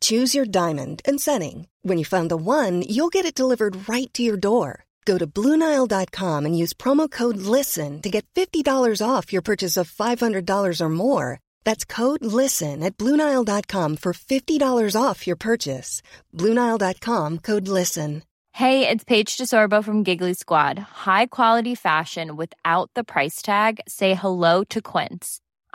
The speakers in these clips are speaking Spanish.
Choose your diamond and setting. When you find the one, you'll get it delivered right to your door. Go to Bluenile.com and use promo code LISTEN to get $50 off your purchase of $500 or more. That's code LISTEN at Bluenile.com for $50 off your purchase. Bluenile.com code LISTEN. Hey, it's Paige DeSorbo from Giggly Squad. High quality fashion without the price tag? Say hello to Quince.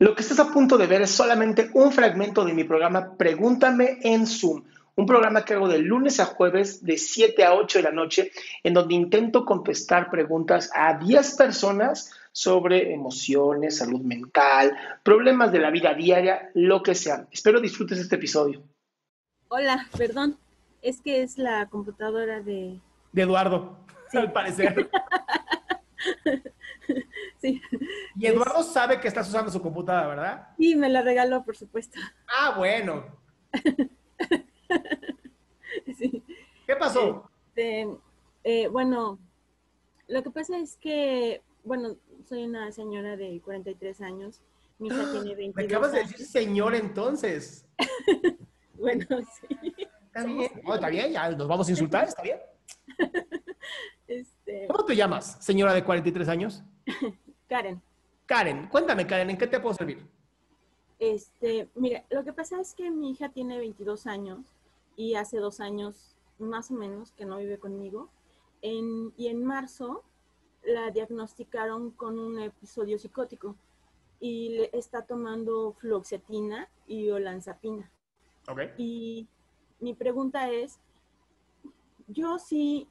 Lo que estás a punto de ver es solamente un fragmento de mi programa Pregúntame en Zoom, un programa que hago de lunes a jueves de 7 a 8 de la noche, en donde intento contestar preguntas a 10 personas sobre emociones, salud mental, problemas de la vida diaria, lo que sea. Espero disfrutes este episodio. Hola, perdón, es que es la computadora de... De Eduardo, al parecer. sí. Y Eduardo sabe que estás usando su computadora, ¿verdad? Sí, me la regaló, por supuesto. Ah, bueno. Sí. ¿Qué pasó? Este, eh, bueno, lo que pasa es que, bueno, soy una señora de 43 años. Mi hija tiene 22 Me acabas de decir señor entonces. Bueno, sí. Está bien. No, está bien, ya nos vamos a insultar, está bien. Este, ¿Cómo te llamas, señora de 43 años? Karen, Karen, cuéntame, Karen, ¿en qué te puedo servir? este, mira, lo que pasa es que mi hija tiene 22 años y hace dos años más o menos que no vive conmigo. En- y en marzo la diagnosticaron con un episodio psicótico y le está tomando fluoxetina y olanzapina. Ok. Y mi pregunta es, yo sí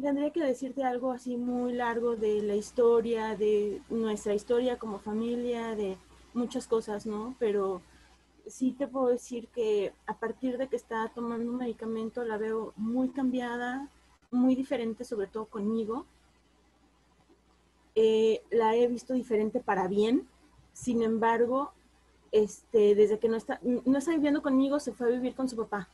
tendría que decirte algo así muy largo de la historia, de nuestra historia como familia, de muchas cosas, ¿no? Pero sí te puedo decir que a partir de que está tomando un medicamento la veo muy cambiada, muy diferente, sobre todo conmigo. Eh, la he visto diferente para bien. Sin embargo, este, desde que no está, no está viviendo conmigo, se fue a vivir con su papá.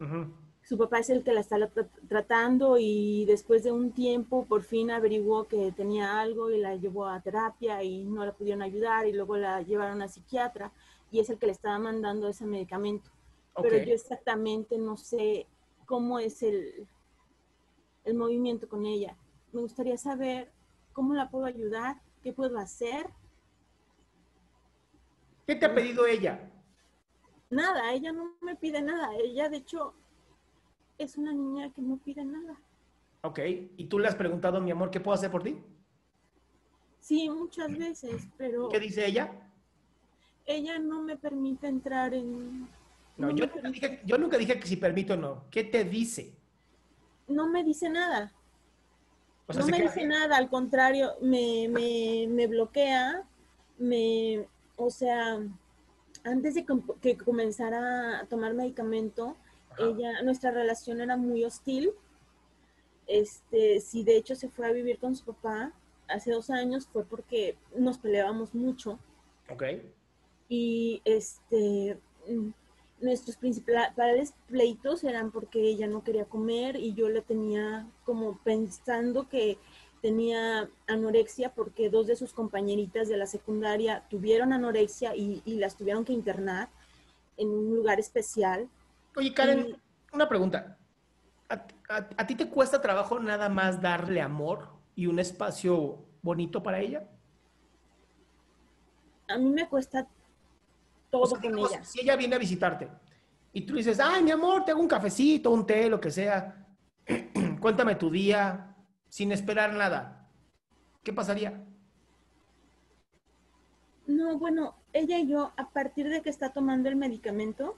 Ujú. Su papá es el que la está tra- tratando y después de un tiempo por fin averiguó que tenía algo y la llevó a terapia y no la pudieron ayudar y luego la llevaron a psiquiatra y es el que le estaba mandando ese medicamento. Pero yo exactamente no sé cómo es el, el movimiento con ella. Me gustaría saber cómo la puedo ayudar, qué puedo hacer. ¿Qué te ha pedido ella? Nada, ella no me pide nada. Ella, de hecho, es una niña que no pide nada. Ok. ¿Y tú le has preguntado, mi amor, qué puedo hacer por ti? Sí, muchas veces, pero ¿Qué dice ella? ella no me permite entrar en... No, no yo nunca, dije, yo nunca dije que si permito o no. ¿Qué te dice? no me dice nada. O sea, no me dice nada, al contrario, me, me, me bloquea, me, o sea, antes de que comenzara a tomar medicamento. Ella, nuestra relación era muy hostil. Este, si de hecho se fue a vivir con su papá hace dos años fue porque nos peleábamos mucho. Ok. y este mm, nuestros principales pleitos eran porque ella no quería comer y yo le tenía como pensando que tenía anorexia porque dos de sus compañeritas de la secundaria tuvieron anorexia y, y las tuvieron que internar en un lugar especial. Oye, Karen, Y- una pregunta. ¿A, a- a ti te cuesta trabajo nada más darle amor y un espacio bonito para ella? A mí me cuesta todo O sea, con digamos, ella. Si ella viene a visitarte Y tú dices, ay, mi amor, te hago un cafecito, un té, lo que sea. Cuéntame tu día, sin esperar nada. ¿Qué pasaría? No, bueno, ella y yo, a partir de que está tomando el medicamento,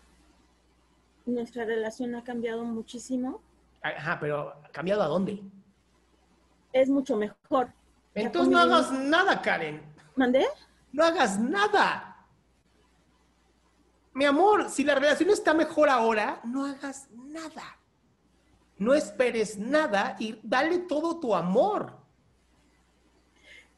nuestra relación ha cambiado muchísimo. Ajá, pero ¿ha cambiado a dónde? Es mucho mejor. Entonces no hagas nada, Karen. ¿Mandé? No hagas nada. Mi amor, si la relación está mejor ahora, no hagas nada. No esperes nada y dale todo tu amor.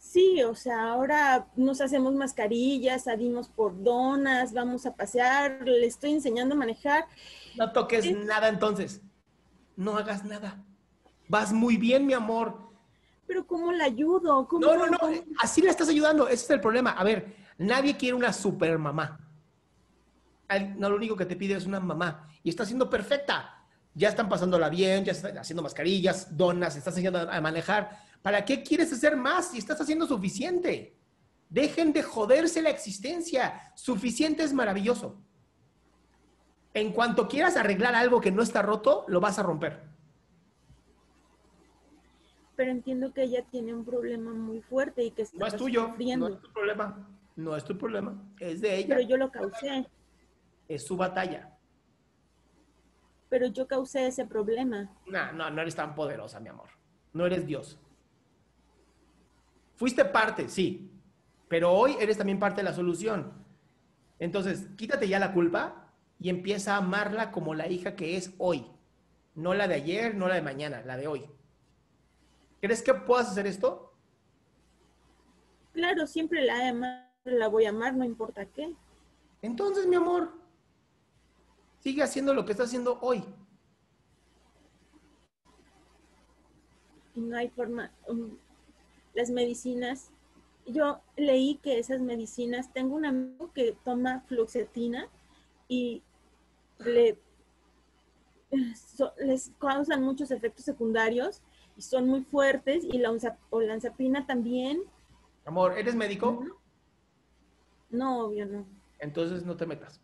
Sí, o sea, ahora nos hacemos mascarillas, salimos por donas, vamos a pasear, le estoy enseñando a manejar. No toques nada entonces. No hagas nada. Vas muy bien, mi amor. Pero ¿cómo la ayudo? no, no, no. Así la estás ayudando. Ese es el problema. A ver, nadie quiere una super mamá. No, lo único que te pide es una mamá. Y está siendo perfecta. Ya están pasándola bien, ya están haciendo mascarillas, donas, estás enseñando a manejar. ¿Para qué quieres hacer más si estás haciendo suficiente? Dejen de joderse la existencia. Suficiente es maravilloso. En cuanto quieras arreglar algo que no está roto, lo vas a romper. Pero entiendo que ella tiene un problema muy fuerte y que está No es tuyo, no es tu problema. No es tu problema, es de ella. Pero yo lo causé. Es su batalla. Pero yo causé ese problema. No, no, no eres tan poderosa, mi amor. No eres Dios. Fuiste parte, sí, pero hoy eres también parte de la solución. Entonces, quítate ya la culpa y empieza a amarla como la hija que es hoy. No la de ayer, no la de mañana, la de hoy. ¿Crees que puedas hacer esto? Claro, siempre la, la voy a amar, no importa qué. Entonces, mi amor, sigue haciendo lo que está haciendo hoy. Y no hay forma. Las medicinas, yo leí que esas medicinas, tengo un amigo que toma fluoxetina y le, les causan muchos efectos secundarios y son muy fuertes y la olanzapina también. Amor, ¿eres médico? No, obvio no. Entonces no te metas.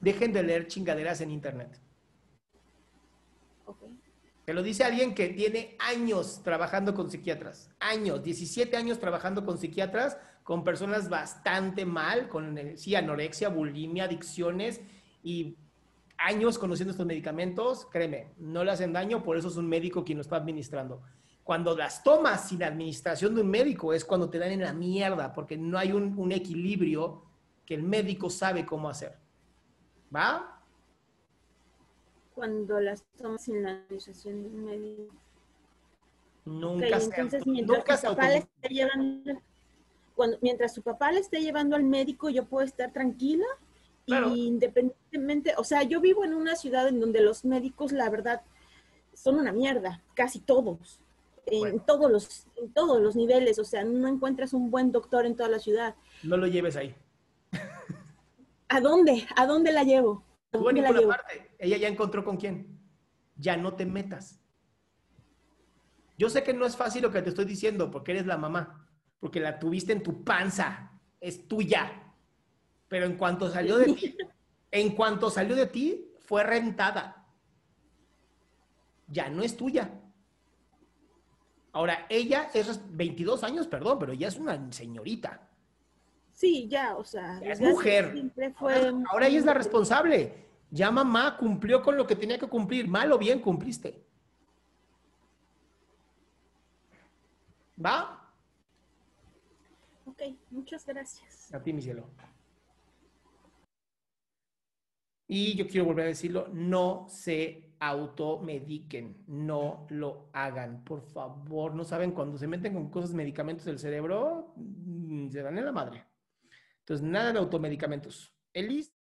Dejen de leer chingaderas en internet. Te lo dice alguien que tiene años trabajando con psiquiatras. Años, 17 años trabajando con psiquiatras, con personas bastante mal, con sí, anorexia, bulimia, adicciones y años conociendo estos medicamentos. Créeme, no le hacen daño, por eso es un médico quien lo está administrando. Cuando las tomas sin administración de un médico es cuando te dan en la mierda, porque no hay un, un equilibrio que el médico sabe cómo hacer. ¿Va? Cuando las tomas sin la administración de un médico. Nunca entonces, mientras su papá le esté llevando, cuando, mientras su papá le esté llevando al médico, yo puedo estar tranquila independientemente, o sea, yo vivo en una ciudad en donde los médicos, la verdad, son una mierda, casi todos, en todos los, en todos los niveles, o sea, no encuentras un buen doctor en toda la ciudad. No lo lleves ahí. ¿A dónde? ¿A dónde la llevo? Y por parte, ella ya encontró con quién. Ya no te metas. Yo sé que no es fácil lo que te estoy diciendo porque eres la mamá, porque la tuviste en tu panza, es tuya. Pero en cuanto salió de ti, en cuanto salió de ti, fue rentada. Ya no es tuya. Ahora, ella es 22 años, perdón, pero ya es una señorita. Sí, ya, o sea. es mujer. ahora ella es la responsable. Ya mamá cumplió con lo que tenía que cumplir. Mal o bien cumpliste. ¿Va? Ok, muchas gracias. A ti, mi cielo. Y yo quiero volver a decirlo, no se automediquen, no lo hagan, por favor. No saben, cuando se meten con cosas, medicamentos del cerebro, mm, se dan en la madre. Entonces, nada de automedicamentos. Elis